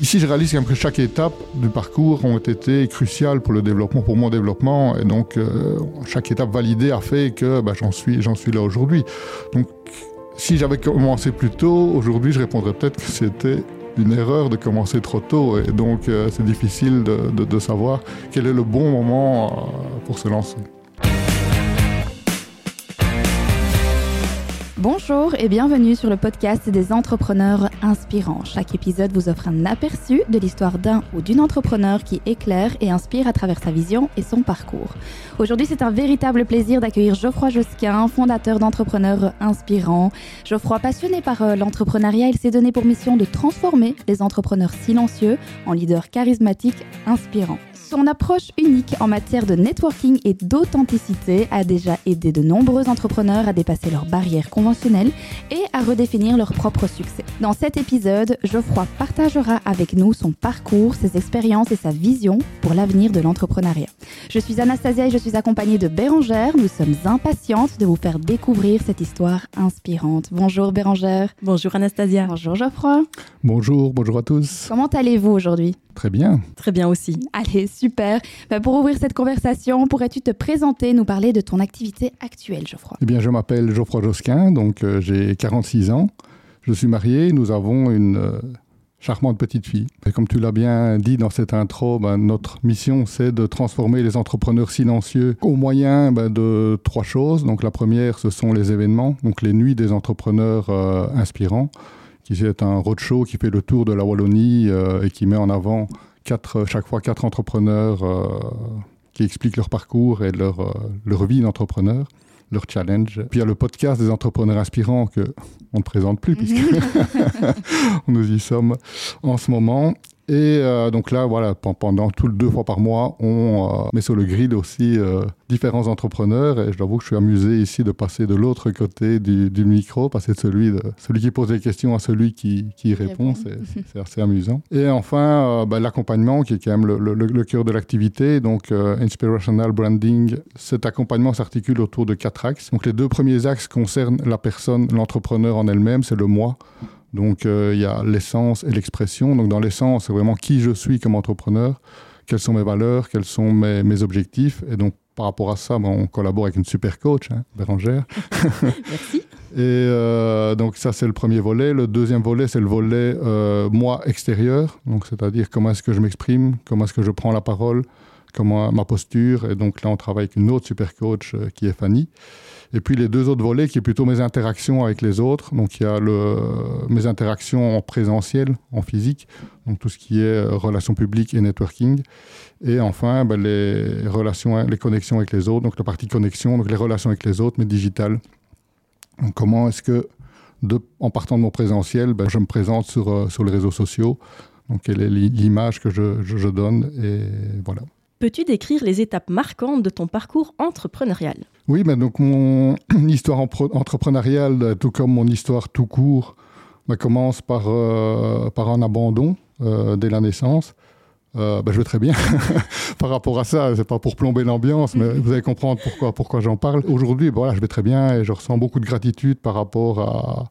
Ici, je réalise que chaque étape du parcours ont été cruciales pour le développement, pour mon développement. Et donc, euh, chaque étape validée a fait que bah, j'en suis, là aujourd'hui. Donc, si j'avais commencé plus tôt, aujourd'hui, je répondrais peut-être que c'était une erreur de commencer trop tôt. Et donc, euh, c'est difficile de, de, savoir quel est le bon moment euh, pour se lancer. Bonjour et bienvenue sur le podcast des entrepreneurs inspirants. Chaque épisode vous offre un aperçu de l'histoire d'un ou d'une entrepreneur qui éclaire et inspire à travers sa vision et son parcours. Aujourd'hui, c'est un véritable plaisir d'accueillir Geoffroy Josquin, fondateur d'entrepreneurs inspirants. Geoffroy, passionné par euh, l'entrepreneuriat, il s'est donné pour mission de transformer les entrepreneurs silencieux en leaders charismatiques inspirants. Son approche unique en matière de networking et d'authenticité a déjà aidé de nombreux entrepreneurs à dépasser leurs barrières conventionnelles et à redéfinir leur propre succès. Dans cet épisode, Geoffroy partagera avec nous son parcours, ses expériences et sa vision pour l'avenir de l'entrepreneuriat. Je suis Anastasia et je suis accompagnée de Bérangère. Nous sommes impatientes de vous faire découvrir cette histoire inspirante. Bonjour Bérangère. Bonjour Anastasia. Bonjour Geoffroy. Bonjour, bonjour à tous. Comment allez-vous aujourd'hui? Très bien. Très bien aussi. Allez, super. Bah, pour ouvrir cette conversation, pourrais-tu te présenter, nous parler de ton activité actuelle, Geoffroy? Eh bien, je m'appelle Geoffroy Josquin, donc euh, j'ai 46 ans. Je suis marié, nous avons une euh, charmante petite fille. Et comme tu l'as bien dit dans cette intro, ben, notre mission, c'est de transformer les entrepreneurs silencieux au moyen ben, de trois choses. Donc la première, ce sont les événements, donc les nuits des entrepreneurs euh, inspirants qui est un roadshow qui fait le tour de la Wallonie euh, et qui met en avant quatre, chaque fois quatre entrepreneurs euh, qui expliquent leur parcours et leur, euh, leur vie d'entrepreneur, leur challenge. Puis il y a le podcast des entrepreneurs inspirants que on ne présente plus puisque nous y sommes en ce moment. Et euh, donc là, voilà, pendant tout le deux fois par mois, on euh, met sur le grid aussi euh, différents entrepreneurs. Et je l'avoue que je suis amusé ici de passer de l'autre côté du, micro, passer de celui, de celui qui pose des questions à celui qui, qui répond. C'est assez amusant. Et enfin, bah, l'accompagnement, qui est quand même le, le, cœur de l'activité. Donc, Inspirational Branding, cet accompagnement s'articule autour de quatre axes. Donc, les deux premiers axes concernent la personne, l'entrepreneur en elle-même, c'est le moi. Donc euh, il y a l'essence et l'expression. Donc dans l'essence, c'est vraiment qui je suis comme entrepreneur, quelles sont mes valeurs, quels sont mes, objectifs. Et donc par rapport à ça, ben, on collabore avec une super coach, hein, Bérangère. Merci. Et euh, donc ça, c'est le premier volet. Le deuxième volet, c'est le volet euh, moi extérieur. Donc c'est-à-dire comment est-ce que je m'exprime, comment est-ce que je prends la parole, comment ma posture. Et donc là, on travaille avec une autre super coach qui est Fanny. Et puis les deux autres volets qui est plutôt mes interactions avec les autres. Donc il y a le, mes interactions en présentiel, en physique, donc tout ce qui est euh, relations publiques et networking. Et enfin ben, les relations, les connexions avec les autres, donc la partie connexion, donc les relations avec les autres, mais digitales. Donc comment est-ce que, en partant de mon présentiel, ben, je me présente sur, euh, sur les réseaux sociaux donc, quelle est l'image que je, je, je donne Et voilà. Peux-tu décrire les étapes marquantes de ton parcours entrepreneurial? Oui, ben donc mon histoire entrepreneuriale, tout comme mon histoire tout court, ben commence par, euh, par un abandon euh, dès la naissance. Euh, ben je vais très bien par rapport à ça. C'est pas pour plomber l'ambiance, mais vous allez comprendre pourquoi, pourquoi j'en parle. Aujourd'hui, voilà, je vais très bien et je ressens beaucoup de gratitude par rapport à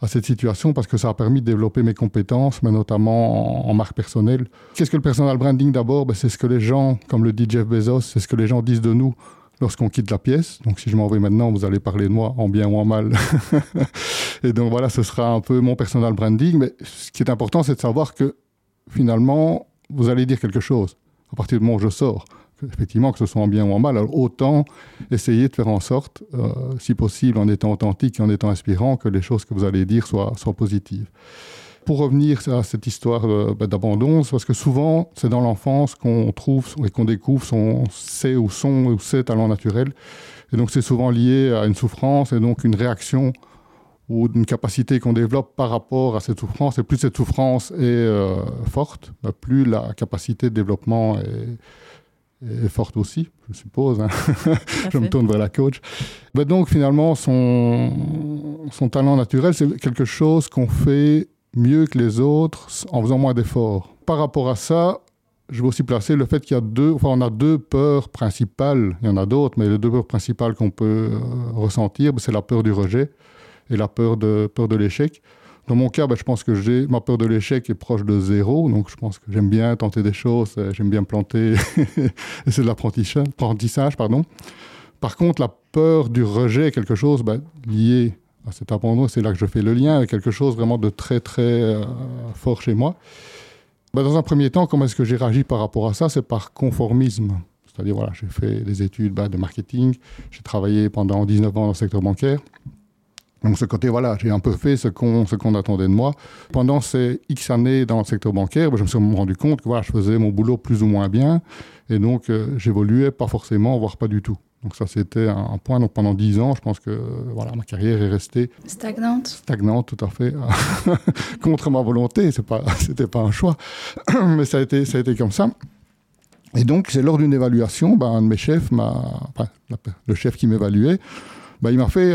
à cette situation parce que ça a permis de développer mes compétences, mais notamment en, marque personnelle. Qu'est-ce que le personal branding d'abord? Ben, C'est ce que les gens, comme le dit Jeff Bezos, c'est ce que les gens disent de nous lorsqu'on quitte la pièce. Donc si je m'en vais maintenant, vous allez parler de moi en bien ou en mal. et donc voilà, ce sera un peu mon personal branding. Mais ce qui est important, c'est de savoir que finalement, vous allez dire quelque chose à partir du moment où je sors effectivement, que ce soit en bien ou en mal. Autant essayer de faire en sorte, euh, si possible, en étant authentique et en étant inspirant, que les choses que vous allez dire soient, soient positives. Pour revenir à cette histoire euh, bah, d'abandon, c'est parce que souvent, c'est dans l'enfance qu'on trouve et qu'on découvre son, ses ou son ou ses talents naturels. Et donc, c'est souvent lié à une souffrance et donc une réaction ou une capacité qu'on développe par rapport à cette souffrance. Et plus cette souffrance est euh, forte, bah, plus la capacité de développement est, est forte aussi, je suppose. Hein. je me tourne vers la coach. Mais donc finalement, son, son talent naturel, c'est quelque chose qu'on fait mieux que les autres en faisant moins d'efforts. Par rapport à ça, je vais aussi placer le fait qu'il y a deux, enfin on a deux peurs principales, il y en a d'autres, mais les deux peurs principales qu'on peut euh, ressentir, c'est la peur du rejet et la peur de, peur de l'échec. Dans mon cas, ben, je pense que j'ai ma peur de l'échec est proche de zéro, donc je pense que j'aime bien tenter des choses, euh, j'aime bien planter, et c'est de l'apprentissage, pardon. Par contre, la peur du rejet est quelque chose ben, lié à cet abandon, c'est là que je fais le lien avec quelque chose vraiment de très très euh, fort chez moi. Ben, dans un premier temps, comment est-ce que j'ai réagi par rapport à ça? C'est par conformisme. C'est-à-dire, voilà, j'ai fait des études de marketing, j'ai travaillé pendant 19 ans dans le secteur bancaire. Donc ce côté, voilà, j'ai un peu fait ce qu'on qu'on attendait de moi. Pendant ces X années dans le secteur bancaire, ben, je me suis rendu compte que voilà, je faisais mon boulot plus ou moins bien. Et donc euh, j'évoluais pas forcément, voire pas du tout. Donc ça, c'était un, point. Donc pendant 10 ans, je pense que voilà, ma carrière est restée... Stagnante Stagnante, tout à fait. Contre ma volonté, ce n'était pas un choix. Mais ça a, été, ça a été comme ça. Et donc, c'est lors d'une évaluation, ben, un de mes chefs, enfin, le chef qui m'évaluait, bah, il m'a fait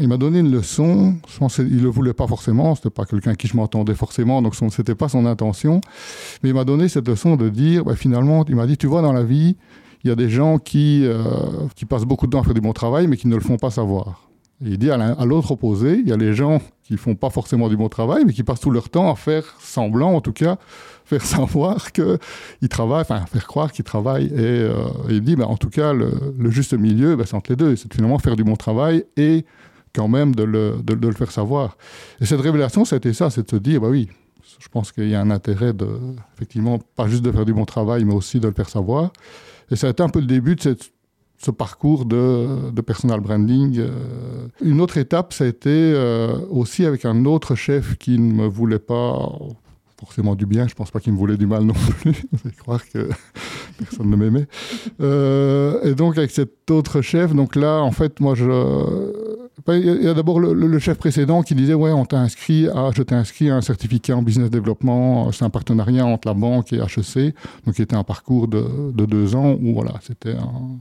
il m'a donné une leçon. il le voulait pas forcément, c'était pas quelqu'un qui je m'entendais forcément, donc ce n'était pas son intention. Mais il m'a donné cette leçon de dire, bah, finalement, il m'a dit, tu vois, dans la vie, il y a des gens qui, euh, qui passent beaucoup de temps à faire du bon travail, mais qui ne le font pas savoir. Il dit à l'autre opposé, il y a les gens qui font pas forcément du bon travail, mais qui passent tout leur temps à faire semblant, en tout cas, faire savoir qu'ils travaillent, enfin faire croire qu'ils travaillent. Et, euh, il dit, bah, en tout cas, le, juste milieu, bah, c'est entre les deux. C'est finalement faire du bon travail et quand même de le, faire savoir. Et cette révélation, c'était ça, c'est de se dire, bah oui, je pense qu'il y a un intérêt de, effectivement, pas juste de faire du bon travail, mais aussi de le faire savoir. Et ça a été un peu le début de ce parcours de, de, personal branding. Euh, une autre étape, ça a été euh, aussi avec un autre chef qui ne me voulait pas forcément du bien. Je pense pas qu'il me voulait du mal non plus. Vous allez croire que personne ne m'aimait. Euh, et donc avec cet autre chef, donc là, en fait, moi, je, il y a d'abord le, chef précédent qui disait ouais, on t'a inscrit à, je t'ai inscrit à un certificat en business développement. C'est un partenariat entre la banque et HEC, donc qui était un parcours de, deux ans où voilà, c'était un,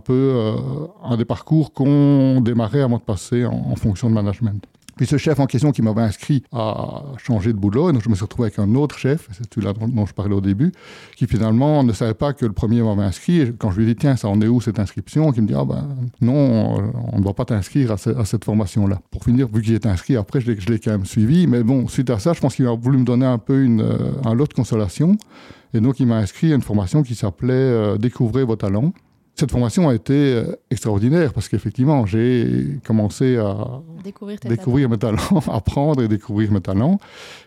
peu euh, un des parcours qu'on démarrait avant de passer en fonction de management. Puis ce chef en question qui m'avait inscrit a changé de boulot, et donc je me suis retrouvé avec un autre chef, c'est celui-là dont, je parlais au début, qui finalement ne savait pas que le premier m'avait inscrit. Et quand je lui ai dit, tiens, ça en est où cette inscription? Qui me dit, ah ben non, on ne va pas t'inscrire à, cette formation-là. Pour finir, vu qu'il est inscrit, après je l'ai quand même suivi. Mais bon, suite à ça, je pense qu'il a voulu me donner un peu une, euh, un lot de consolation. Et donc il m'a inscrit à une formation qui s'appelait euh, Découvrez vos talents. Cette formation a été euh, extraordinaire parce qu'effectivement, j'ai commencé à découvrir, mes talents, apprendre et découvrir mes talents.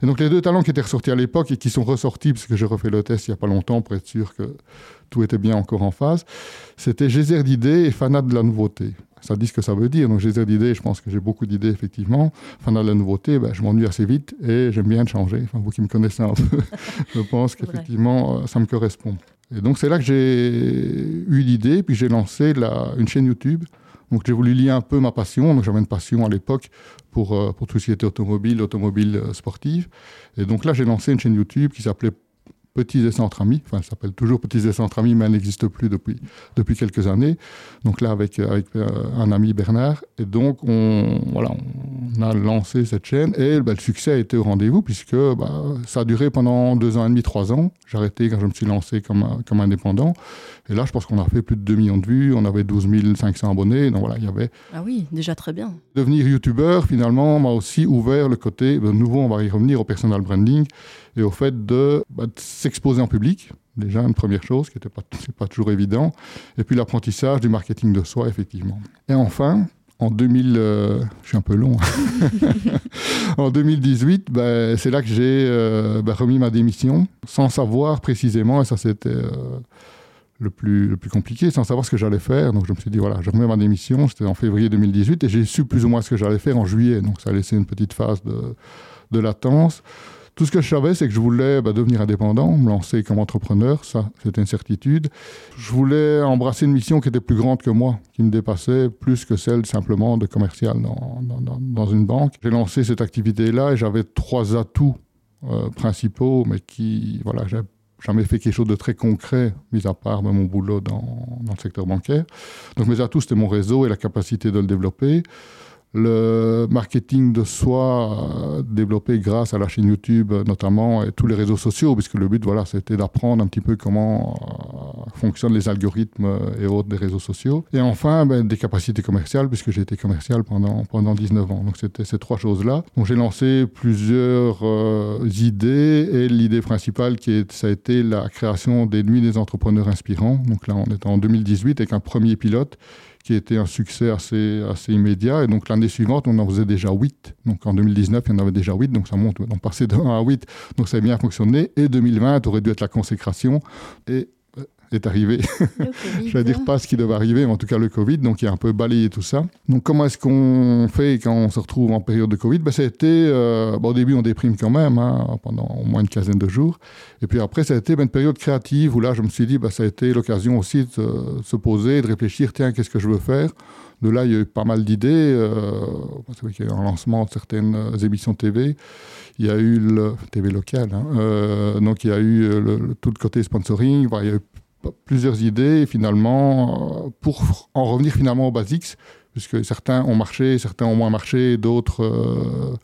Et donc, les deux talents qui étaient ressortis à l'époque et qui sont ressortis, parce que j'ai refait le test il n'y a pas longtemps pour être sûr que tout était bien encore en phase, c'était geyser d'idées et fanat de la nouveauté. Ça dit ce que ça veut dire. Donc, geyser d'idées, je pense que j'ai beaucoup d'idées, effectivement. Fanat de la nouveauté, ben, je m'ennuie assez vite et j'aime bien changer. Enfin, vous qui me connaissez un peu, je pense qu'effectivement, euh, ça me correspond. Et donc c'est là que j'ai eu l'idée, puis j'ai lancé la, une chaîne YouTube. Donc j'ai voulu lier un peu ma passion. Donc j'avais une passion à l'époque pour, euh, pour tout ce qui était automobile, automobile euh, sportive. Et donc là j'ai lancé une chaîne YouTube qui s'appelait Petits Essais entre amis. Enfin, ça s'appelle toujours Petits Essais entre amis, mais elle n'existe plus depuis, depuis quelques années. Donc là, avec, avec euh, un ami Bernard. Et donc, on, voilà, on a lancé cette chaîne et bah, le succès a été au rendez-vous puisque bah, ça a duré pendant deux ans et demi, trois ans. J'ai arrêté quand je me suis lancé comme, comme indépendant. Et là, je pense qu'on a fait plus de 2 millions de vues. On avait 12 500 abonnés. Donc voilà, il y avait. Ah oui, déjà très bien. Devenir youtubeur, finalement, m'a aussi ouvert le côté. De nouveau, on va y revenir au personal branding et au fait de, bah, s'exposer en public. Déjà, une première chose qui n'était pas, toujours évident. Et puis l'apprentissage du marketing de soi, effectivement. Et enfin, en 2000, euh, je suis un peu long. en 2018, bah, c'est là que j'ai euh, bah, remis ma démission, sans savoir précisément, et ça c'était euh, le, plus, le plus compliqué, sans savoir ce que j'allais faire. Donc je me suis dit, voilà, je remets ma démission, c'était en février 2018, et j'ai su plus ou moins ce que j'allais faire en juillet. Donc ça a laissé une petite phase de, de latence. Tout ce que je savais, c'est que je voulais bah, devenir indépendant, me lancer comme entrepreneur, ça, c'était une certitude. Je voulais embrasser une mission qui était plus grande que moi, qui me dépassait plus que celle simplement de commercial dans, dans, dans une banque. J'ai lancé cette activité-là et j'avais trois atouts euh, principaux, mais qui, voilà, j'ai jamais fait quelque chose de très concret, mis à part mon boulot dans, dans, le secteur bancaire. Donc mes atouts, c'était mon réseau et la capacité de le développer le marketing de soi développé grâce à la chaîne YouTube notamment et tous les réseaux sociaux, puisque le but, voilà, c'était d'apprendre un petit peu comment fonctionnent les algorithmes et autres des réseaux sociaux. Et enfin, ben, des capacités commerciales, puisque j'ai été commercial pendant, pendant 19 ans. Donc c'était ces trois choses-là. Donc j'ai lancé plusieurs idées et l'idée principale, qui ça a été la création des Nuits des entrepreneurs inspirants. Donc là, on est en 2018 avec un premier pilote qui était un succès assez, assez immédiat. Et donc l'année suivante, on en faisait déjà 8. Donc en 2019, il y en avait déjà 8, donc ça monte. On passait de 1 à 8, donc ça a bien fonctionné. Et 2020 aurait dû être la consécration. Et est arrivé. Je vais dire pas ce qui devait arriver, mais en tout cas le Covid, donc il a un peu balayé tout ça. Donc comment est-ce qu'on fait quand on se retrouve en période de Covid? Ben, ça a été, euh, Au début, on déprime quand même, hein, pendant au moins une quinzaine de jours. Et puis après, ça a été ben, une période créative où là, je me suis dit, ben, ça a été l'occasion aussi de se poser, de réfléchir, tiens, qu'est-ce que je veux faire? De là, il y a eu pas mal d'idées. Euh, il y a eu un lancement de certaines émissions TV. Il y a eu le TV local. Hein, euh, donc, il y a eu le, tout le côté sponsoring. il y a eu plusieurs idées finalement euh, pour en revenir finalement aux basics, puisque certains ont marché, certains ont moins marché, d'autres, euh,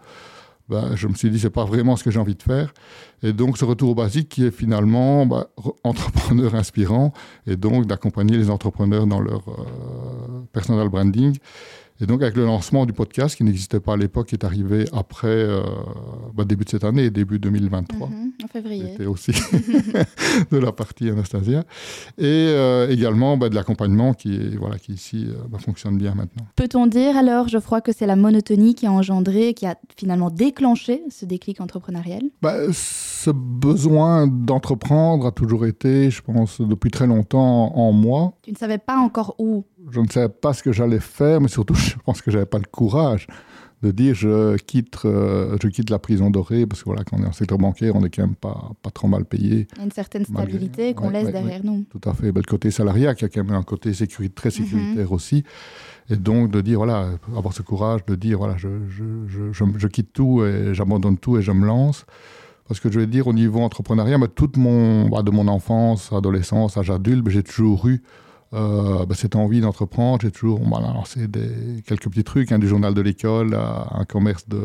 ben, je me suis dit c'est pas vraiment ce que j'ai envie de faire. Et donc ce retour aux basiques qui est finalement bah, entrepreneur inspirant et donc d'accompagner les entrepreneurs dans leur euh, personal branding et donc, avec le lancement du podcast, qui n'existait pas à l'époque, qui est arrivé après, euh, bah, début de cette année, début 2023. Mhm, en février. C'était aussi de la partie Anastasia. Et euh, également bah, de l'accompagnement qui, est, voilà, qui ici euh, bah, fonctionne bien maintenant. Peut-on dire alors, je crois que c'est la monotonie qui a engendré, qui a finalement déclenché ce déclic entrepreneurial? Ce besoin d'entreprendre a toujours été, je pense, depuis très longtemps en moi. Tu ne savais pas encore où je ne savais pas ce que j'allais faire, mais surtout, je pense que je n'avais pas le courage de dire je quitte, euh, je quitte la prison dorée, parce que voilà, quand on est en secteur bancaire, on n'est quand même pas, pas trop mal payé. Il y a une certaine stabilité qu'on laisse derrière nous. Tout à fait. Ben, le côté salariat, qui a quand même un côté très mhm. sécuritaire aussi. Et donc de dire, voilà, avoir ce courage de dire, voilà, je, je, je, je quitte tout et j'abandonne tout et je me lance. Parce que je vais dire, au niveau entrepreneuriat, mais toute mon, bah, de mon enfance, adolescence, âge adulte, j'ai toujours eu euh, bah, cette envie d'entreprendre. J'ai toujours lancé quelques petits trucs, hein, du journal de l'école un commerce de,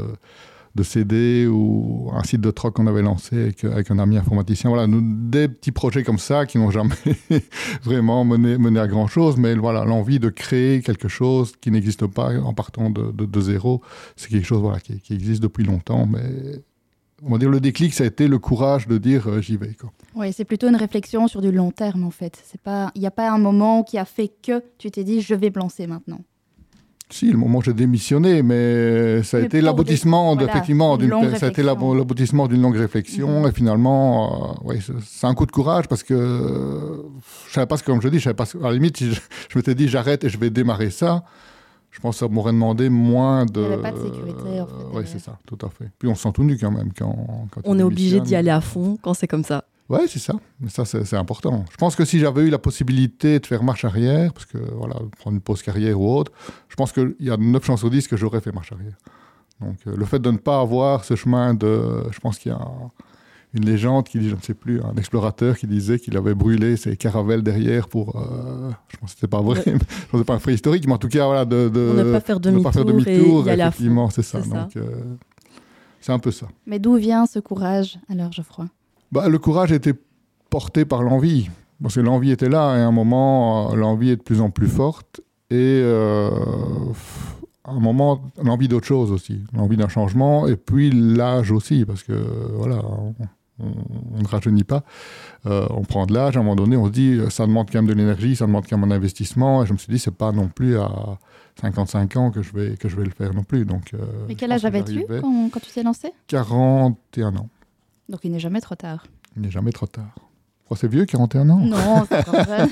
de CD ou un site de troc qu'on avait lancé avec, un ami informaticien. Voilà, des petits projets comme ça qui n'ont jamais vraiment mené, mené, à grand chose, mais voilà, l'envie de créer quelque chose qui n'existe pas en partant de, de, zéro, c'est quelque chose voilà, qui, qui, existe depuis longtemps, mais on va dire le déclic, ça a été le courage de dire euh, j'y vais. Oui, c'est plutôt une réflexion sur du long terme en fait. C'est pas, il n'y a pas un moment qui a fait que tu t'es dit je vais me lancer maintenant. Si, le moment où j'ai démissionné, mais ça a été l'aboutissement d'une, ça a été l'aboutissement d'une longue réflexion mhm. et finalement, euh, c'est un coup de courage parce que je savais pas ce que, comme je dis, je savais pas, à la limite, je, je m'étais dit j'arrête et je vais démarrer ça je pense que ça m'aurait demandé moins de. Il n'y avait pas de sécurité, en fait. oui, c'est ça, tout à fait. Puis on se sent tout nu quand même. Quand, on est obligé d'y aller à fond quand c'est comme ça. Oui, c'est ça. Mais ça, c'est important. Je pense que si j'avais eu la possibilité de faire marche arrière, parce que voilà, prendre une pause carrière ou autre, je pense qu'il y a 9 chances sur 10 que j'aurais fait marche arrière. Donc euh, le fait de ne pas avoir ce chemin de. Je pense qu'il y a une légende qui dit, je ne sais plus, un explorateur qui disait qu'il avait brûlé ses caravelles derrière pour. Euh, je pense que c'était pas vrai, ouais. je pas un fait historique, mais en tout cas, voilà, de, de ne pas faire demi-tour. Demi effectivement, c'est ça. Donc, euh, c'est un peu ça. Mais d'où vient ce courage, alors, Geoffroy? Bah, Le courage était porté par l'envie. Parce que l'envie était là, et à un moment, l'envie est de plus en plus forte. Et. Euh, à un moment, l'envie d'autre chose aussi, l'envie d'un changement, et puis l'âge aussi, parce que voilà, on, ne rajeunit pas. Euh, on prend de l'âge, à un moment donné, on se dit, ça demande quand même de l'énergie, ça demande quand même un investissement. Et je me suis dit, c'est pas non plus à 55 ans que je vais, que je vais le faire non plus. Donc, euh, Mais quel âge avais-tu quand, quand, tu t'es lancé? 41 ans. Donc il n'est jamais trop tard. Il n'est jamais trop tard. c'est vieux, 41 ans? Non, c'est jeune.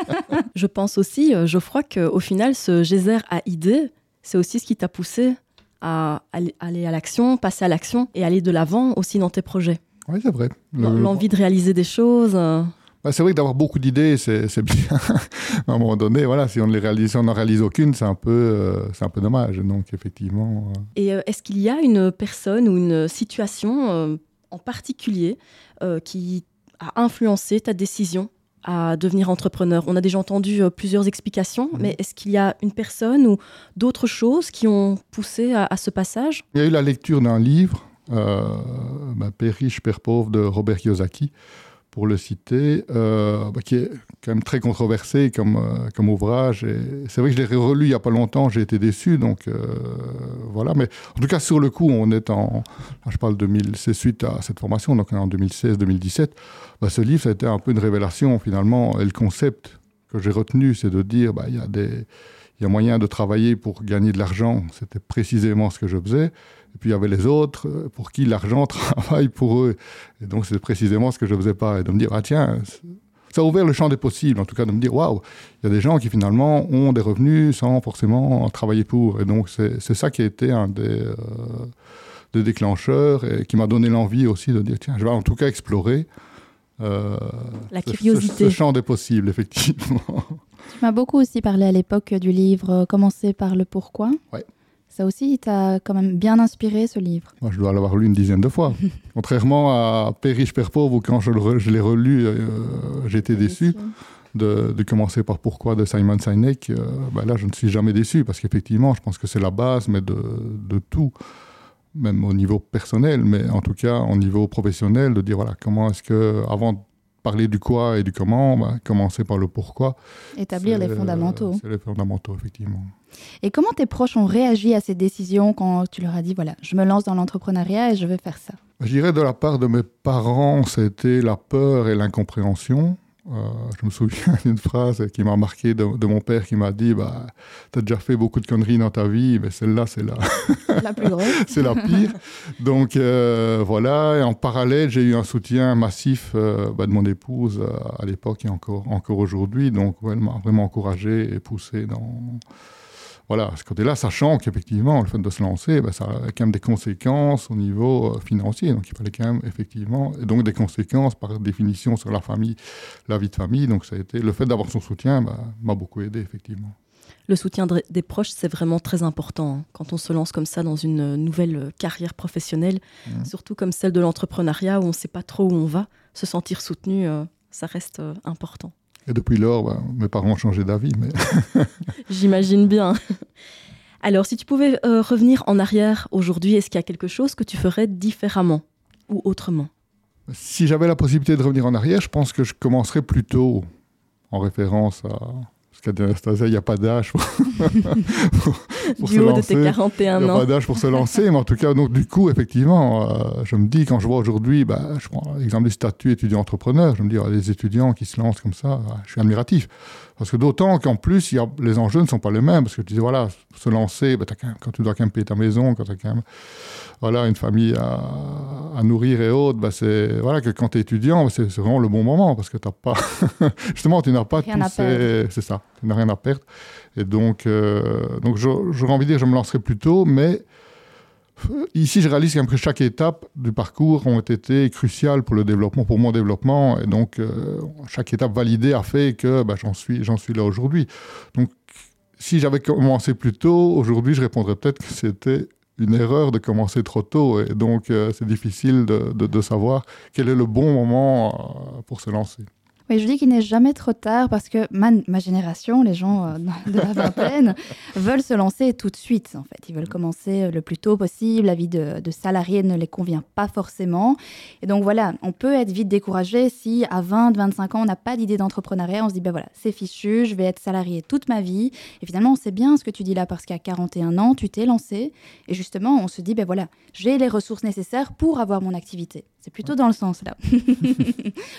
je pense aussi, euh, Geoffroy, qu'au final, ce geyser à idées, c'est aussi ce qui t'a poussé à aller à l'action, passer à l'action et aller de l'avant aussi dans tes projets. Oui, c'est vrai. L'envie de réaliser des choses. Euh. Bah, c'est vrai que d'avoir beaucoup d'idées, c'est bien. à un moment donné, voilà, si on ne les réalise, n'en réalise aucune, c'est un peu, euh, c'est un peu dommage. Donc effectivement. Euh. Et est-ce qu'il y a une personne ou une situation en particulier qui a influencé ta décision à devenir entrepreneur? On a déjà entendu plusieurs explications, mais est-ce qu'il y a une personne ou d'autres choses qui ont poussé à, ce passage? Il y a eu la lecture d'un livre, bah, Père riche, Père pauvre de Robert Kiyosaki, pour le citer, euh, bah, qui est quand même très controversé comme, euh, comme ouvrage. c'est vrai que je l'ai relu il n'y a pas longtemps, j'ai été déçu, donc voilà. Mais en tout cas, sur le coup, on est en. Je parle de 2000, c'est suite à cette formation, donc en 2016-2017. Bah, ce livre, ça a été un peu une révélation finalement. Et le concept que j'ai retenu, c'est de dire bah, il y a des. Y a moyen de travailler pour gagner de l'argent. C'était précisément ce que je faisais. Et puis il y avait les autres euh, pour qui l'argent travaille pour eux. Et donc c'est précisément ce que je ne faisais pas. Et de me dire, ah tiens, ça a ouvert le champ des possibles, en tout cas de me dire, waouh, il y a des gens qui finalement ont des revenus sans forcément travailler pour. Et donc c'est ça qui a été un des, euh, des déclencheurs et qui m'a donné l'envie aussi de dire, tiens, je vais en tout cas explorer. Euh, La curiosité. Ce, champ des possibles, effectivement. Tu m'as beaucoup aussi parlé à l'époque du livre Commencer par le pourquoi. Ouais. Ça aussi, t'a quand même bien inspiré ce livre. Moi, je dois l'avoir lu une dizaine de fois. Contrairement à Père riche, Père pauvre, où quand je, l'ai relu, euh, j'étais déçu. De, commencer par Pourquoi de Simon Sinek, euh, bah là, je ne suis jamais déçu parce qu'effectivement, je pense que c'est la base, mais de, tout, même au niveau personnel, mais en tout cas au niveau professionnel, de dire voilà, comment est-ce que, avant de parler du quoi et du comment, bah, commencer par le pourquoi. Établir les fondamentaux. c'est les fondamentaux, effectivement. Et comment tes proches ont réagi à ces décisions quand tu leur as dit, voilà, je me lance dans l'entrepreneuriat et je vais faire ça? Je dirais de la part de mes parents, c'était la peur et l'incompréhension. Euh, je me souviens d'une phrase qui m'a marqué de, mon père qui m'a dit bah, Tu as déjà fait beaucoup de conneries dans ta vie, mais celle-là, c'est la, la plus grosse. c'est la pire. Donc euh, voilà, et en parallèle, j'ai eu un soutien massif euh, bah, de mon épouse à l'époque et encore, encore aujourd'hui. Donc elle m'a vraiment encouragé et poussé dans voilà, ce côté-là, sachant qu'effectivement, le fait de se lancer, ben, ça a quand même des conséquences au niveau euh, financier. Donc, il fallait quand même, effectivement, et donc des conséquences par définition sur la famille, la vie de famille. Donc, ça a été, le fait d'avoir son soutien ben, m'a beaucoup aidé, effectivement. Le soutien des proches, c'est vraiment très important hein. quand on se lance comme ça dans une nouvelle carrière professionnelle, mmh. surtout comme celle de l'entrepreneuriat où on ne sait pas trop où on va. Se sentir soutenu, euh, ça reste euh, important. Et depuis lors, bah, mes parents ont changé d'avis. Mais... J'imagine bien. Alors, si tu pouvais euh, revenir en arrière aujourd'hui, est-ce qu'il y a quelque chose que tu ferais différemment ou autrement? Si j'avais la possibilité de revenir en arrière, je pense que je commencerais plus tôt, en référence à parce qu'à il n'y a pas d'âge pour, pour du haut de tes 41 ans. Il n'y a pas d'âge pour se lancer, mais en tout cas, donc, du coup, effectivement, euh, je me dis, quand je vois aujourd'hui, bah, je prends l'exemple du statut étudiant-entrepreneur, je me dis, oh, les étudiants qui se lancent comme ça, je suis admiratif. Parce que d'autant qu'en plus, y a, les enjeux ne sont pas les mêmes. Parce que tu dis, voilà, se lancer, bah, quand tu dois quand même payer ta maison, quand tu as quand même voilà, une famille à, nourrir et autres, bah, c'est voilà, que quand tu es étudiant, bah, c'est vraiment le bon moment. Parce que tu pas. Justement, tu n'as pas rien tous ces. C'est ça, tu n'as rien à perdre. Et donc, euh, donc j'aurais envie de dire, je me lancerai plus tôt, mais Ici, je réalise que chaque étape du parcours ont été cruciales pour le développement, pour mon développement. Et donc, euh, chaque étape validée a fait que bah, j'en suis, là aujourd'hui. Donc, si j'avais commencé plus tôt, aujourd'hui, je répondrais peut-être que c'était une erreur de commencer trop tôt. Et donc, euh, c'est difficile de, de, savoir quel est le bon moment euh, pour se lancer je dis qu'il n'est jamais trop tard parce que ma, génération, les gens euh, de la vingtaine, veulent se lancer tout de suite. En fait, ils veulent commencer euh, le plus tôt possible. La vie de, salarié ne les convient pas forcément. Et donc voilà, on peut être vite découragé si à 20, 25 ans, on n'a pas d'idée d'entrepreneuriat. On se dit, ben voilà, c'est fichu, je vais être salarié toute ma vie. Et finalement, c'est bien ce que tu dis là parce qu'à 41 ans, tu t'es lancé. Et justement, on se dit, ben voilà, j'ai les ressources nécessaires pour avoir mon activité. C'est plutôt dans le sens là.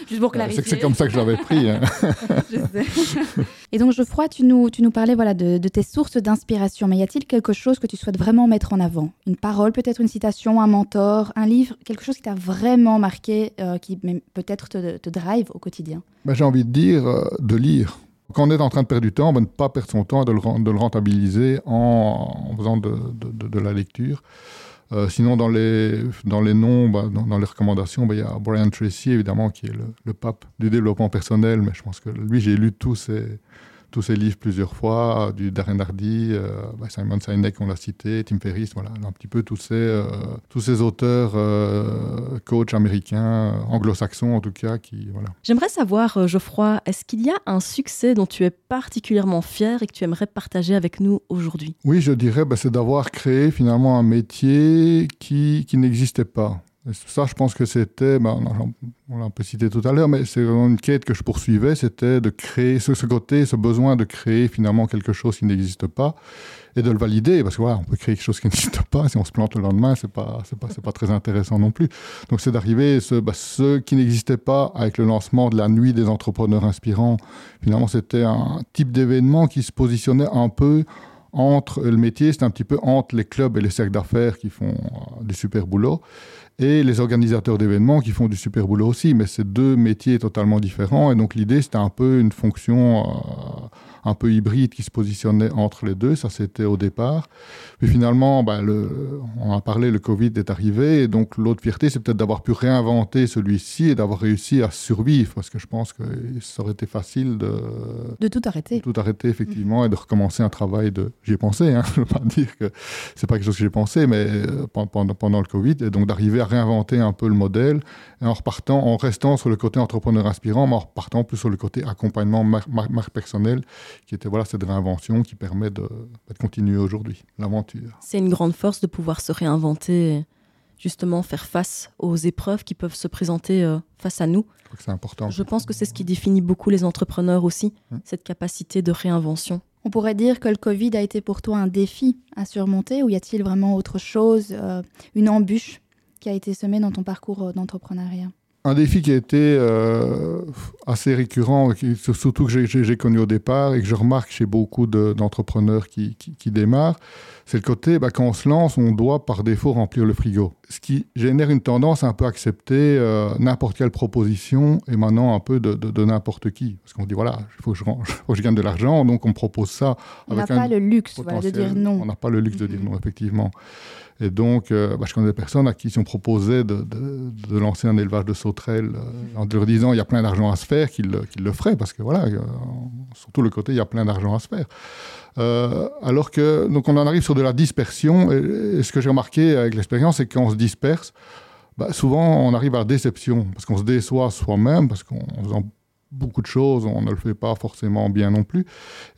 Juste pour clarifier. C'est comme ça que j'avais pris. Hein. je sais. Et donc, Geoffroy, tu nous, tu nous parlais voilà, de, tes sources d'inspiration. Mais y a-t-il quelque chose que tu souhaites vraiment mettre en avant? Une parole, peut-être une citation, un mentor, un livre Quelque chose qui t'a vraiment marqué, euh, qui peut-être te, drive au quotidien? Ben, J'ai envie de dire euh, de lire. Quand on est en train de perdre du temps, ben, ne pas perdre son temps, de le, de le rentabiliser en, en faisant de, de la lecture. Euh, sinon, dans les, dans les noms, bah, dans, les recommandations, bah, il y a Brian Tracy, évidemment, qui est le, pape du développement personnel. Mais je pense que lui, j'ai lu tous ses, tous ces livres plusieurs fois, du Darren Hardy, euh, bah, Simon Sinek, on l'a cité, Tim Ferriss, voilà, un petit peu tous ces, euh, tous ces auteurs, euh, coachs américains, anglo-saxons en tout cas, qui, voilà. J'aimerais savoir, Geoffroy, est-ce qu'il y a un succès dont tu es particulièrement fier et que tu aimerais partager avec nous aujourd'hui? Oui, je dirais, bah, c'est d'avoir créé finalement un métier qui, qui n'existait pas. Ça, je pense que c'était, ben, on l'a un peu cité tout à l'heure, mais c'est une quête que je poursuivais, c'était de créer ce, côté, ce besoin de créer finalement quelque chose qui n'existe pas et de le valider, parce que voilà, on peut créer quelque chose qui n'existe pas, si on se plante le lendemain, c'est pas, c'est pas, pas très intéressant non plus. Donc c'est d'arriver, ce, ben, ce qui n'existait pas avec le lancement de la nuit des entrepreneurs inspirants, finalement c'était un type d'événement qui se positionnait un peu entre le métier, c'est un petit peu entre les clubs et les cercles d'affaires qui font euh, du super boulot et les organisateurs d'événements qui font du super boulot aussi, mais c'est deux métiers totalement différents. Et donc l'idée, c'était un peu une fonction euh, un peu hybride qui se positionnait entre les deux. Ça, c'était au départ. Puis finalement, le, on a parlé, le Covid est arrivé. Et donc, l'autre fierté, c'est peut-être d'avoir pu réinventer celui-ci et d'avoir réussi à survivre. Parce que je pense que ça aurait été facile de. De tout arrêter. De tout arrêter, effectivement, et de recommencer un travail de. J'y ai pensé, hein. je ne veux pas dire que c'est pas quelque chose que j'ai pensé, mais euh, pendant, pendant le Covid. Et donc, d'arriver à réinventer un peu le modèle et en repartant, en restant sur le côté entrepreneur inspirant, mais en repartant plus sur le côté accompagnement marque, marque personnelle qui était voilà, cette réinvention qui permet de, de continuer aujourd'hui, l'aventure. C'est une grande force de pouvoir se réinventer, justement faire face aux épreuves qui peuvent se présenter euh, face à nous. C'est important. Je pense que c'est ce qui définit beaucoup les entrepreneurs aussi, mmh. cette capacité de réinvention. On pourrait dire que le Covid a été pour toi un défi à surmonter ou y a-t-il vraiment autre chose, euh, une embûche qui a été semée dans ton parcours euh, d'entrepreneuriat? Un défi qui a été euh, assez récurrent, surtout que j'ai connu au départ et que je remarque chez beaucoup d'entrepreneurs qui, démarrent, c'est le côté, bah, quand on se lance, on doit par défaut remplir le frigo. Ce qui génère une tendance à un peu accepter euh, n'importe quelle proposition émanant un peu de, de, de n'importe qui. Parce qu'on dit, voilà, il faut, faut, que je gagne de l'argent, donc on me propose ça. On n'a pas le luxe voilà, de dire non. On n'a pas le luxe de dire non, effectivement. Et donc, euh, bah, je connais des personnes à qui si on proposait de, de, de lancer un élevage de sauterelles euh, en leur disant il y a plein d'argent à se faire, qu'ils qu le feraient, parce que voilà, euh, surtout le côté il y a plein d'argent à se faire. Euh, alors que, donc on en arrive sur de la dispersion, et, ce que j'ai remarqué avec l'expérience, c'est qu'on se disperse, bah, souvent on arrive à la déception, parce qu'on se déçoit soi-même, parce qu'en faisant beaucoup de choses, on ne le fait pas forcément bien non plus.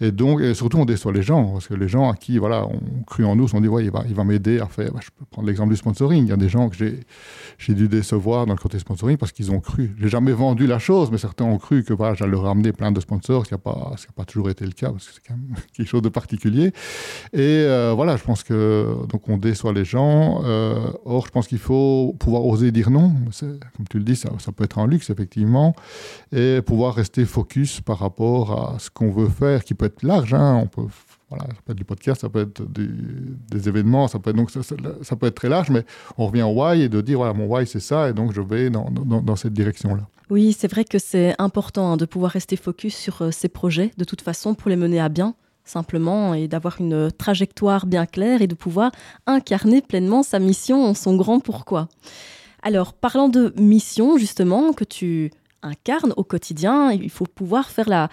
Et donc, surtout, on déçoit les gens, parce que les gens à qui, voilà, on cru en nous, on dit, ouais, il va, il va m'aider à faire, bah, je peux prendre l'exemple du sponsoring. Il y a des gens que j'ai, dû décevoir dans le côté sponsoring parce qu'ils ont cru. J'ai jamais vendu la chose, mais certains ont cru que, voilà, j'allais leur ramener plein de sponsors, ce qui n'a pas, pas toujours été le cas, parce que c'est quand même quelque chose de particulier. Et euh, voilà, je pense que, donc, on déçoit les gens. Euh, or, je pense qu'il faut pouvoir oser dire non. Comme tu le dis, ça, ça peut être un luxe, effectivement. Et pouvoir rester focus par rapport à ce qu'on veut faire, qui peut être large. Hein. On peut, voilà, ça peut être du podcast, ça peut être des, événements, ça peut être, donc ça, peut être très large, mais on revient au why et de dire voilà, mon why c'est ça, et donc je vais dans, dans, dans cette direction-là. Oui, c'est vrai que c'est important hein, de pouvoir rester focus sur euh, ces projets, de toute façon, pour les mener à bien simplement et d'avoir une trajectoire bien claire et de pouvoir incarner pleinement sa mission, son grand pourquoi. Alors, parlant de mission, justement, que tu incarne au quotidien. Il faut pouvoir faire la,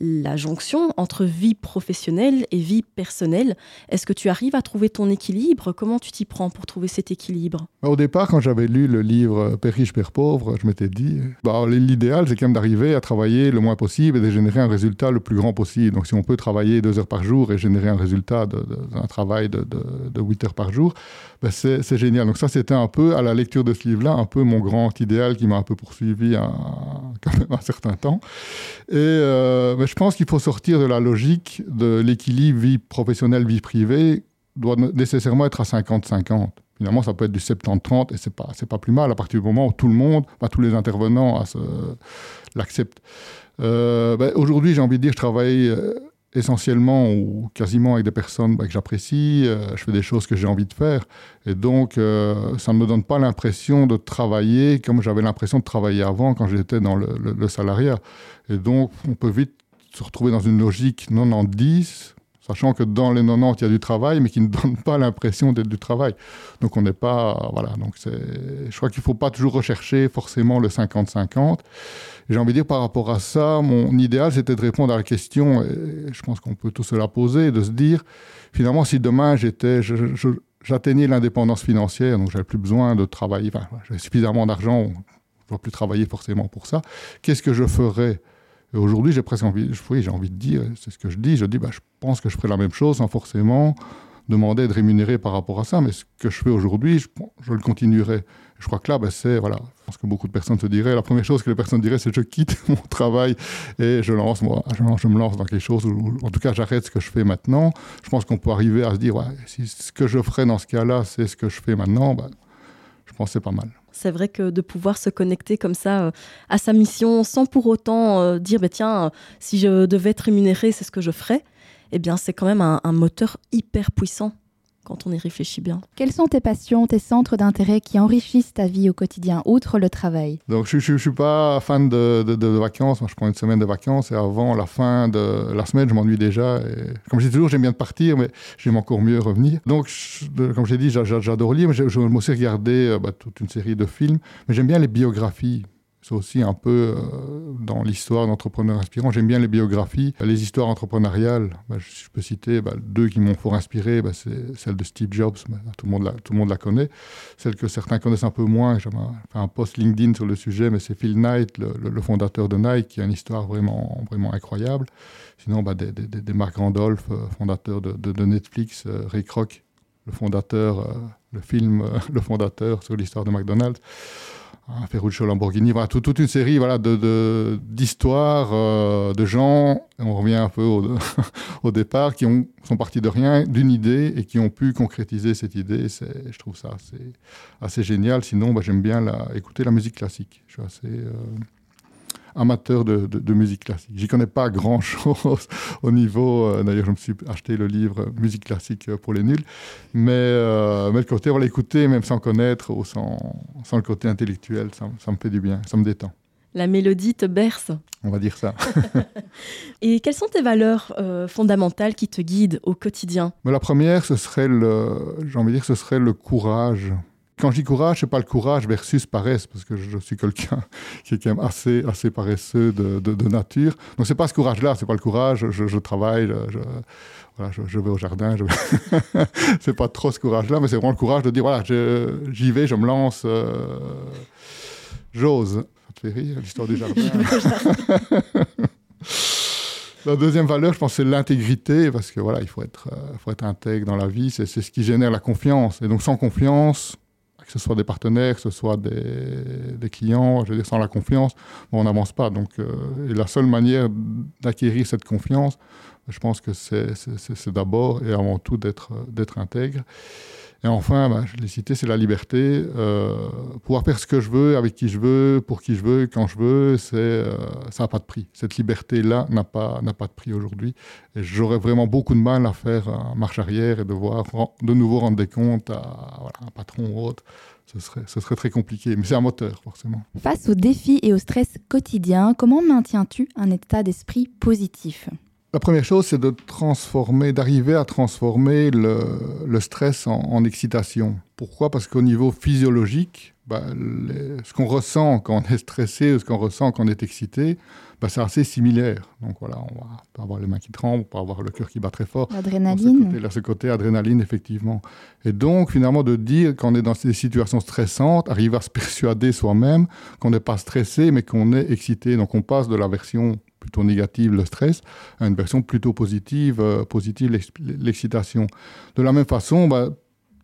la jonction entre vie professionnelle et vie personnelle. Est-ce que tu arrives à trouver ton équilibre? Comment tu t'y prends pour trouver cet équilibre? Au départ, quand j'avais lu le livre Père riche, Père pauvre, je m'étais dit, bah, l'idéal, c'est quand même d'arriver à travailler le moins possible et de générer un résultat le plus grand possible. Donc si on peut travailler deux heures par jour et générer un résultat d'un travail de, de, de 8 heures par jour, bah, c'est génial. Donc ça, c'était un peu, à la lecture de ce livre-là, un peu mon grand idéal qui m'a un peu poursuivi un, quand même un certain temps. Et euh, mais je pense qu'il faut sortir de la logique de l'équilibre vie professionnelle, vie privée, doit nécessairement être à 50-50. Finalement, ça peut être du 70-30 et c'est pas, pas plus mal à partir du moment où tout le monde, tous les intervenants l'acceptent. Euh, bah, Aujourd'hui, j'ai envie de dire, je travaille euh, essentiellement ou quasiment avec des personnes bah, que j'apprécie, euh, je fais des choses que j'ai envie de faire. Et donc, euh, ça ne me donne pas l'impression de travailler comme j'avais l'impression de travailler avant quand j'étais dans le, le salariat. Et donc, on peut vite se retrouver dans une logique 90-10, sachant que dans les 90, il y a du travail, mais qui ne donne pas l'impression d'être du travail. Donc on n'est pas... Voilà, donc je crois qu'il ne faut pas toujours rechercher forcément le 50-50. J'ai envie de dire par rapport à ça, mon idéal, c'était de répondre à la question, et je pense qu'on peut tous se la poser, de se dire, finalement, si demain j'étais... J'atteignais l'indépendance financière, donc j'avais plus besoin de travailler, enfin, j'avais suffisamment d'argent, je ne dois plus travailler forcément pour ça. Qu'est-ce que je ferais aujourd'hui, j'ai presque envie, oui, j'ai envie de dire, c'est ce que je dis, je dis, bah, je pense que je ferai la même chose sans forcément demander d'être rémunéré par rapport à ça. Mais ce que je fais aujourd'hui, je, le continuerai. Je crois que là, bah, c'est, voilà, je pense que beaucoup de personnes se diraient, la première chose que les personnes diraient, c'est je quitte mon travail et je lance, moi, je, me lance dans quelque chose, ou en tout cas, j'arrête ce que je fais maintenant. Je pense qu'on peut arriver à se dire, ouais, si ce que je ferais dans ce cas-là, c'est ce que je fais maintenant, bah, je pense que c'est pas mal. C'est vrai que de pouvoir se connecter comme ça euh, à sa mission sans pour autant euh, dire, bah, tiens, si je devais être rémunéré, c'est ce que je ferais, eh bien, c'est quand même un, un moteur hyper puissant quand on y réfléchit bien. Quelles sont tes passions, tes centres d'intérêt qui enrichissent ta vie au quotidien, outre le travail? Donc, je ne suis pas fan de, de, de, vacances. Moi, je prends une semaine de vacances et avant la fin de la semaine, je m'ennuie déjà. Et, comme je dis toujours, j'aime bien de partir, mais j'aime encore mieux revenir. Donc, je, comme j'ai dit, j'adore lire, mais je, je aussi regarder bah, toute une série de films. Mais j'aime bien les biographies aussi un peu euh, dans l'histoire d'entrepreneurs inspirants. J'aime bien les biographies, les histoires entrepreneuriales. Bah, je, peux citer bah, deux qui m'ont fort inspiré. Bah, c'est celle de Steve Jobs, bah, tout, le monde la, tout le monde la connaît. Celle que certains connaissent un peu moins, j'ai fait un post LinkedIn sur le sujet, mais c'est Phil Knight, le, fondateur de Nike, qui a une histoire vraiment, vraiment incroyable. Sinon, des, des, Mark Randolph, euh, fondateur de, de, de Netflix, euh, Ray Kroc, le fondateur, le film, le fondateur sur l'histoire de McDonald's. Ferruccio Lamborghini, voilà, toute, toute une série voilà, d'histoires de, euh, de, gens, on revient un peu au, au départ, qui ont, sont partis de rien, d'une idée, et qui ont pu concrétiser cette idée. Je trouve ça assez, assez génial. Sinon, bah, j'aime bien la, écouter la musique classique. Je suis assez... Euh, amateur de, de, musique classique. J'y connais pas grand-chose au niveau. Euh, d'ailleurs, je me suis acheté le livre Musique classique euh, pour les nuls. Mais, euh, mais le côté, voilà, écouter, même sans connaître ou sans, sans le côté intellectuel, ça, ça, me fait du bien, ça me détend. La mélodie te berce. On va dire ça. Et quelles sont tes valeurs euh, fondamentales qui te guident au quotidien? Mais La première, ce serait le, envie de dire, ce serait le courage quand je dis courage, c'est pas le courage versus paresse, parce que je suis quelqu'un qui est quand même assez, assez paresseux de, de, de nature. Donc c'est pas ce courage-là, c'est pas le courage. Je, je travaille, je, voilà, je, vais au jardin. Je... c'est pas trop ce courage-là, mais c'est vraiment le courage de dire voilà, j'y vais, je me lance, euh, j'ose. Ça te fait rire l'histoire du jardin. La deuxième valeur, je pense, c'est l'intégrité, parce que voilà, il faut être, euh, faut être intègre dans la vie. C'est ce qui génère la confiance. Et donc, sans confiance, que ce soit des partenaires, que ce soit des, clients, je veux dire, sans la confiance, on n'avance pas. Donc, euh, et la seule manière d'acquérir cette confiance, je pense que c'est d'abord et avant tout d'être intègre. Et enfin, bah, je l'ai cité, c'est la liberté. Euh, pouvoir faire ce que je veux, avec qui je veux, pour qui je veux, quand je veux, c'est, euh, ça n'a pas de prix. Cette liberté-là n'a pas, pas de prix aujourd'hui. Et j'aurais vraiment beaucoup de mal à faire marche arrière et devoir de nouveau rendre des comptes à un patron ou autre. Ce serait, ce serait très compliqué, mais c'est un moteur, forcément. Face aux défis et au stress quotidien, comment maintiens-tu un état d'esprit positif? La première chose, c'est de transformer, d'arriver à transformer le, le stress en, en, excitation. Pourquoi? Parce qu'au niveau physiologique, bah, les, ce qu'on ressent quand on est stressé, ce qu'on ressent quand on est excité, bah, c'est assez similaire. Donc voilà, on va pas avoir les mains qui tremblent, on peut avoir le cœur qui bat très fort. L'adrénaline. Là, ce côté adrénaline, effectivement. Et donc, finalement, de dire qu'on est dans des situations stressantes, arriver à se persuader soi-même qu'on n'est pas stressé, mais qu'on est excité. Donc, on passe de la version plutôt négative, le stress, à une version plutôt positive, euh, positive l'excitation. De la même façon, bah,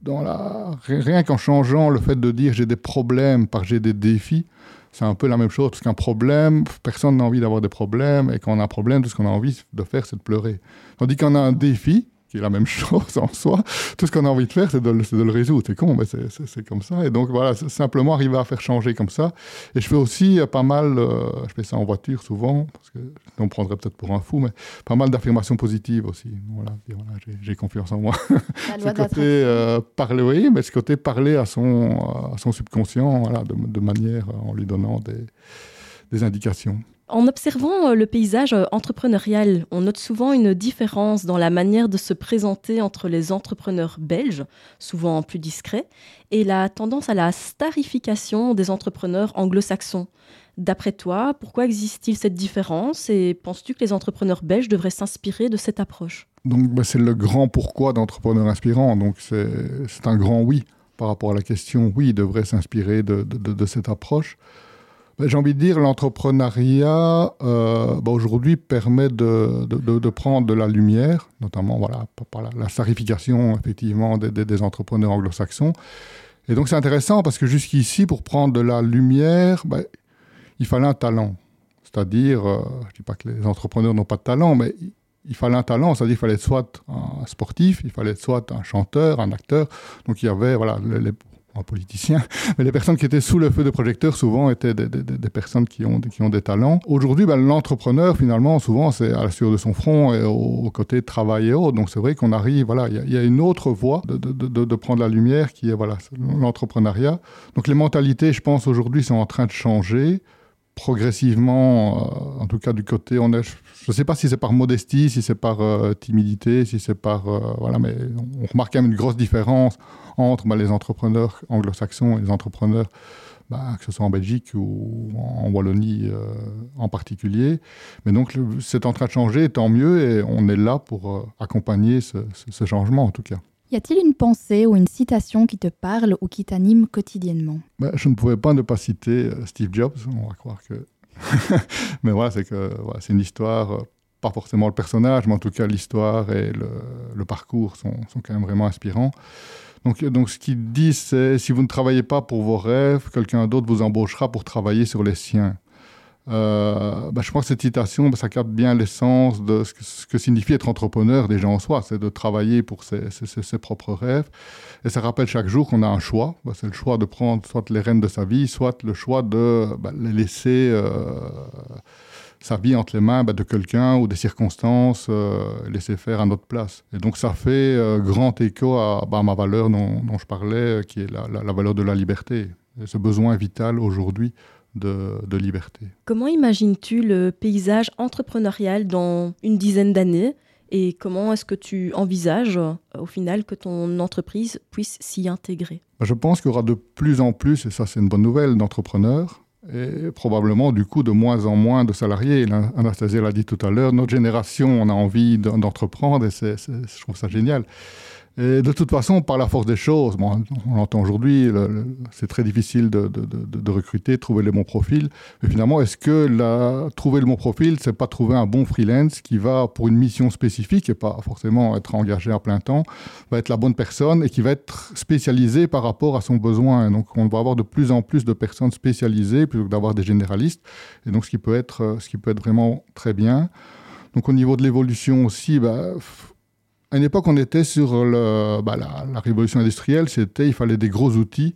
dans la... rien qu'en changeant le fait de dire j'ai des problèmes par j'ai des défis, c'est un peu la même chose, parce qu'un problème, personne n'a envie d'avoir des problèmes, et quand on a un problème, tout ce qu'on a envie de faire, c'est de pleurer. Tandis qu'on a un défi, qui est la même chose en soi. Tout ce qu'on a envie de faire, c'est de, de, le résoudre. C'est con, mais c'est comme ça. Et donc voilà, simplement arriver à faire changer comme ça. Et je fais aussi euh, pas mal, euh, je fais ça en voiture souvent, parce que on prendrait peut-être pour un fou, mais pas mal d'affirmations positives aussi. Voilà, voilà j'ai confiance en moi. ce côté euh, parler, oui, mais ce côté parler à son, à son subconscient, voilà, de, de manière en lui donnant des des indications. En observant euh, le paysage euh, entrepreneurial, on note souvent une différence dans la manière de se présenter entre les entrepreneurs belges, souvent plus discrets, et la tendance à la starification des entrepreneurs anglo-saxons. D'après toi, pourquoi existe-t-il cette différence et penses-tu que les entrepreneurs belges devraient s'inspirer de cette approche? Donc bah, c'est le grand pourquoi d'entrepreneurs inspirants, donc c'est un grand oui par rapport à la question, oui, ils devraient s'inspirer de, cette approche. Bah, j'ai envie de dire, l'entrepreneuriat euh, bah, aujourd'hui permet de, prendre de la lumière, notamment voilà, par la, la starification effectivement des, entrepreneurs anglo-saxons. Et donc c'est intéressant parce que jusqu'ici, pour prendre de la lumière, il fallait un talent. C'est-à-dire, euh, je ne dis pas que les entrepreneurs n'ont pas de talent, mais il fallait un talent, c'est-à-dire qu'il fallait être soit un sportif, il fallait être soit un chanteur, un acteur. Donc il y avait, voilà, les, un politicien, mais les personnes qui étaient sous le feu de projecteurs souvent étaient des, personnes qui ont, qui ont des talents. Aujourd'hui, ben, l'entrepreneur, finalement, souvent, c'est à la sueur de son front et au, côté de travail et autres. Donc c'est vrai qu'on arrive, voilà, il y, a une autre voie de, de, prendre la lumière qui est voilà l'entrepreneuriat. Donc les mentalités, je pense, aujourd'hui, sont en train de changer progressivement, euh, en tout cas du côté, on est, je ne sais pas si c'est par modestie, si c'est par euh, timidité, si c'est par, euh, voilà, mais on remarque quand même une grosse différence entre bah, les entrepreneurs anglo-saxons et les entrepreneurs, bah, que ce soit en Belgique ou en Wallonie en particulier. Mais donc c'est en train de changer, tant mieux, et on est là pour accompagner ce changement en tout cas. Y a-t-il une pensée ou une citation qui te parle ou qui t'anime quotidiennement? Ben, Je ne pouvais pas ne pas citer euh, Steve Jobs. On va croire que. mais voilà, c'est c'est une histoire, euh, pas forcément le personnage, mais en tout cas l'histoire et le, parcours sont, sont, quand même vraiment inspirants. Donc, donc ce qu'il dit, c'est si vous ne travaillez pas pour vos rêves, quelqu'un d'autre vous embauchera pour travailler sur les siens. Euh, bah, je pense que cette citation, bah, ça capte bien l'essence de ce que, signifie être entrepreneur déjà en soi, c'est de travailler pour ses, propres rêves. Et ça rappelle chaque jour qu'on a un choix. Bah, c'est le choix de prendre soit les rênes de sa vie, soit le choix de laisser euh, sa vie entre les mains de quelqu'un ou des circonstances, euh, laisser faire à notre place. Et donc ça fait grand écho à, ma valeur dont, je parlais, qui est la, la valeur de la liberté. Et ce besoin vital aujourd'hui de, liberté. Comment imagines-tu le paysage entrepreneurial dans une dizaine d'années et comment est-ce que tu envisages euh, au final que ton entreprise puisse s'y intégrer? Je pense qu'il y aura de plus en plus, et ça c'est une bonne nouvelle, d'entrepreneurs et probablement du coup de moins en moins de salariés. Anastasia l'a dit tout à l'heure, notre génération, on a envie d'entreprendre et je trouve ça génial. Et de toute façon, par la force des choses, bon, on l'entend aujourd'hui, c'est très difficile de, de, de, recruter, trouver les bons profils. Mais finalement, est-ce que trouver le bon profil, c'est pas trouver un bon freelance qui va pour une mission spécifique et pas forcément être engagé à plein temps, va être la bonne personne et qui va être spécialisé par rapport à son besoin? donc, on va avoir de plus en plus de personnes spécialisées plutôt que d'avoir des généralistes. Et donc, ce qui peut être, ce qui peut être vraiment très bien. Donc, au niveau de l'évolution aussi, bah, à une époque, on était sur bah, la, révolution industrielle, c'était il fallait des gros outils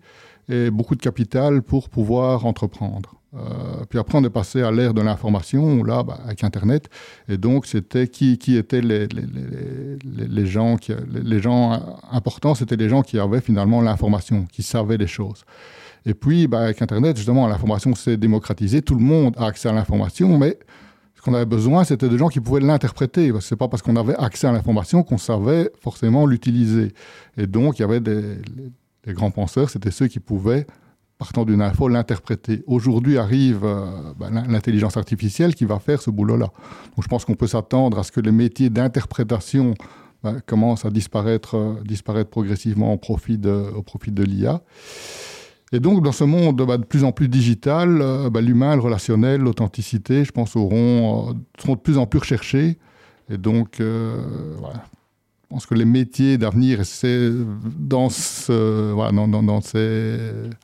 et beaucoup de capital pour pouvoir entreprendre. Euh, puis après, on est passé à l'ère de l'information, là, bah, avec Internet. Et donc, c'était qui, étaient les, gens qui, les, gens importants, c'était les gens qui avaient finalement l'information, qui savaient les choses. Et puis, bah, avec Internet, justement, l'information s'est démocratisée. Tout le monde a accès à l'information, mais ce qu'on avait besoin, c'était de gens qui pouvaient l'interpréter. Ce n'est pas parce qu'on avait accès à l'information qu'on savait forcément l'utiliser. Et donc, il y avait des grands penseurs, c'était ceux qui pouvaient, partant d'une info, l'interpréter. Aujourd'hui arrive euh, ben, l'intelligence artificielle qui va faire ce boulot-là. Donc, je pense qu'on peut s'attendre à ce que les métiers d'interprétation ben, commencent à disparaître, euh, disparaître progressivement au profit de l'IA. Et donc, dans ce monde bah, de plus en plus digital, euh, bah, l'humain, le relationnel, l'authenticité, je pense, auront, euh, seront de plus en plus recherchés. Et donc, euh, voilà. Je pense que les métiers d'avenir, c'est dans ce, voilà,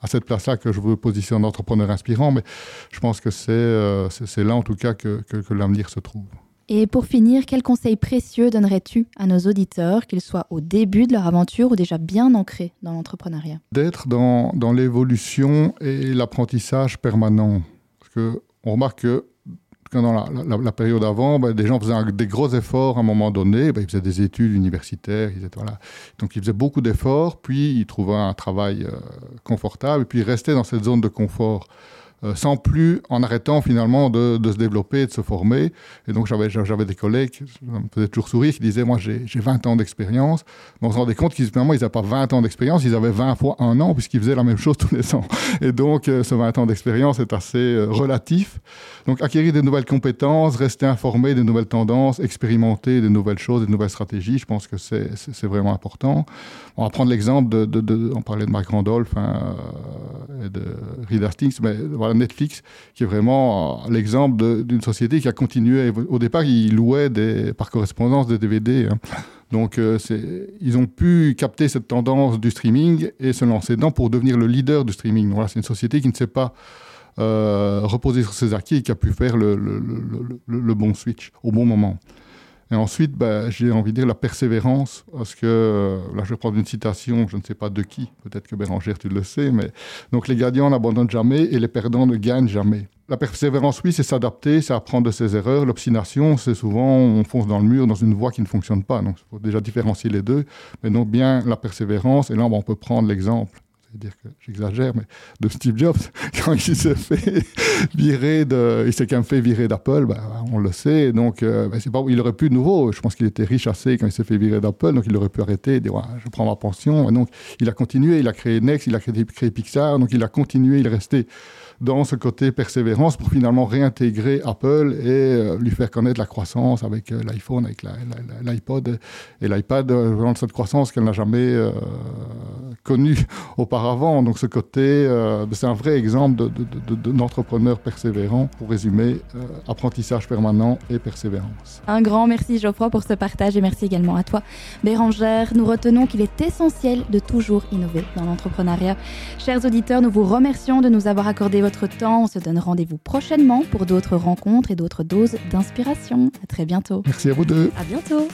à cette place-là que je veux positionner un entrepreneur inspirant. Mais je pense que c'est, là, en tout cas, que l'avenir se trouve. Et pour finir, quels conseils précieux donnerais-tu à nos auditeurs, qu'ils soient au début de leur aventure ou déjà bien ancrés dans l'entrepreneuriat? D'être dans, dans l'évolution et l'apprentissage permanent. Parce qu'on remarque que dans la, la, période avant, ben, des gens faisaient des gros efforts à un moment donné. Ben, ils faisaient des études universitaires. Ils étaient, voilà. Donc ils faisaient beaucoup d'efforts, puis ils trouvaient un travail euh, confortable, et puis ils restaient dans cette zone de confort. Euh, sans plus, en arrêtant finalement de, se développer, de se former. Et donc j'avais, des collègues, ça me faisait toujours sourire, qui disaient, moi j'ai, 20 ans d'expérience. Mais on se rendait compte qu'ils ils n'avaient pas 20 ans d'expérience, ils avaient 20 fois un an, puisqu'ils faisaient la même chose tous les ans. Et donc euh, ce 20 ans d'expérience est assez euh, relatif. Donc acquérir des nouvelles compétences, rester informé des nouvelles tendances, expérimenter des nouvelles choses, des nouvelles stratégies, je pense que c'est, vraiment important. On va prendre l'exemple de, de, on parlait de Marc Randolph hein, et de Reed Hastings, mais voilà, Netflix, qui est vraiment euh, l'exemple d'une société qui a continué. Au départ, ils louaient par correspondance des DVD. Hein. Donc, euh, ils ont pu capter cette tendance du streaming et se lancer dedans pour devenir le leader du streaming. Voilà, c'est une société qui ne s'est pas euh, reposée sur ses acquis et qui a pu faire le bon switch au bon moment. Et ensuite, ben, j'ai envie de dire la persévérance, parce que euh, là, je vais prendre une citation, je ne sais pas de qui, peut-être que Bérangère, tu le sais, mais donc les gagnants n'abandonnent jamais et les perdants ne gagnent jamais. La persévérance, oui, c'est s'adapter, c'est apprendre de ses erreurs. L'obstination, c'est souvent on fonce dans le mur, dans une voie qui ne fonctionne pas. Donc, il faut déjà différencier les deux. Mais donc, bien la persévérance, et là, on peut prendre l'exemple dire que j'exagère, mais de Steve Jobs, quand il s'est fait virer de, il s'est quand même fait virer d'Apple, ben, on le sait, donc euh, ben, c'est pas, il aurait pu de nouveau, je pense qu'il était riche assez quand il s'est fait virer d'Apple, donc il aurait pu arrêter, dire je prends ma pension, et donc il a continué, il a créé Next, il a créé, créé Pixar, donc il a continué, il est resté dans ce côté persévérance pour finalement réintégrer Apple et euh, lui faire connaître la croissance avec euh, l'iPhone, avec l'iPod et l'iPad, euh, vraiment cette croissance qu'elle n'a jamais connue auparavant. Donc ce côté, c'est un vrai exemple d'entrepreneur persévérant. Pour résumer, apprentissage permanent et persévérance. Un grand merci Geoffroy pour ce partage et merci également à toi Bérangère. Nous retenons qu'il est essentiel de toujours innover dans l'entrepreneuriat. Chers auditeurs, nous vous remercions de nous avoir accordé votre temps. On se donne rendez-vous prochainement pour d'autres rencontres et d'autres doses d'inspiration. À très bientôt. Merci à vous deux. À bientôt.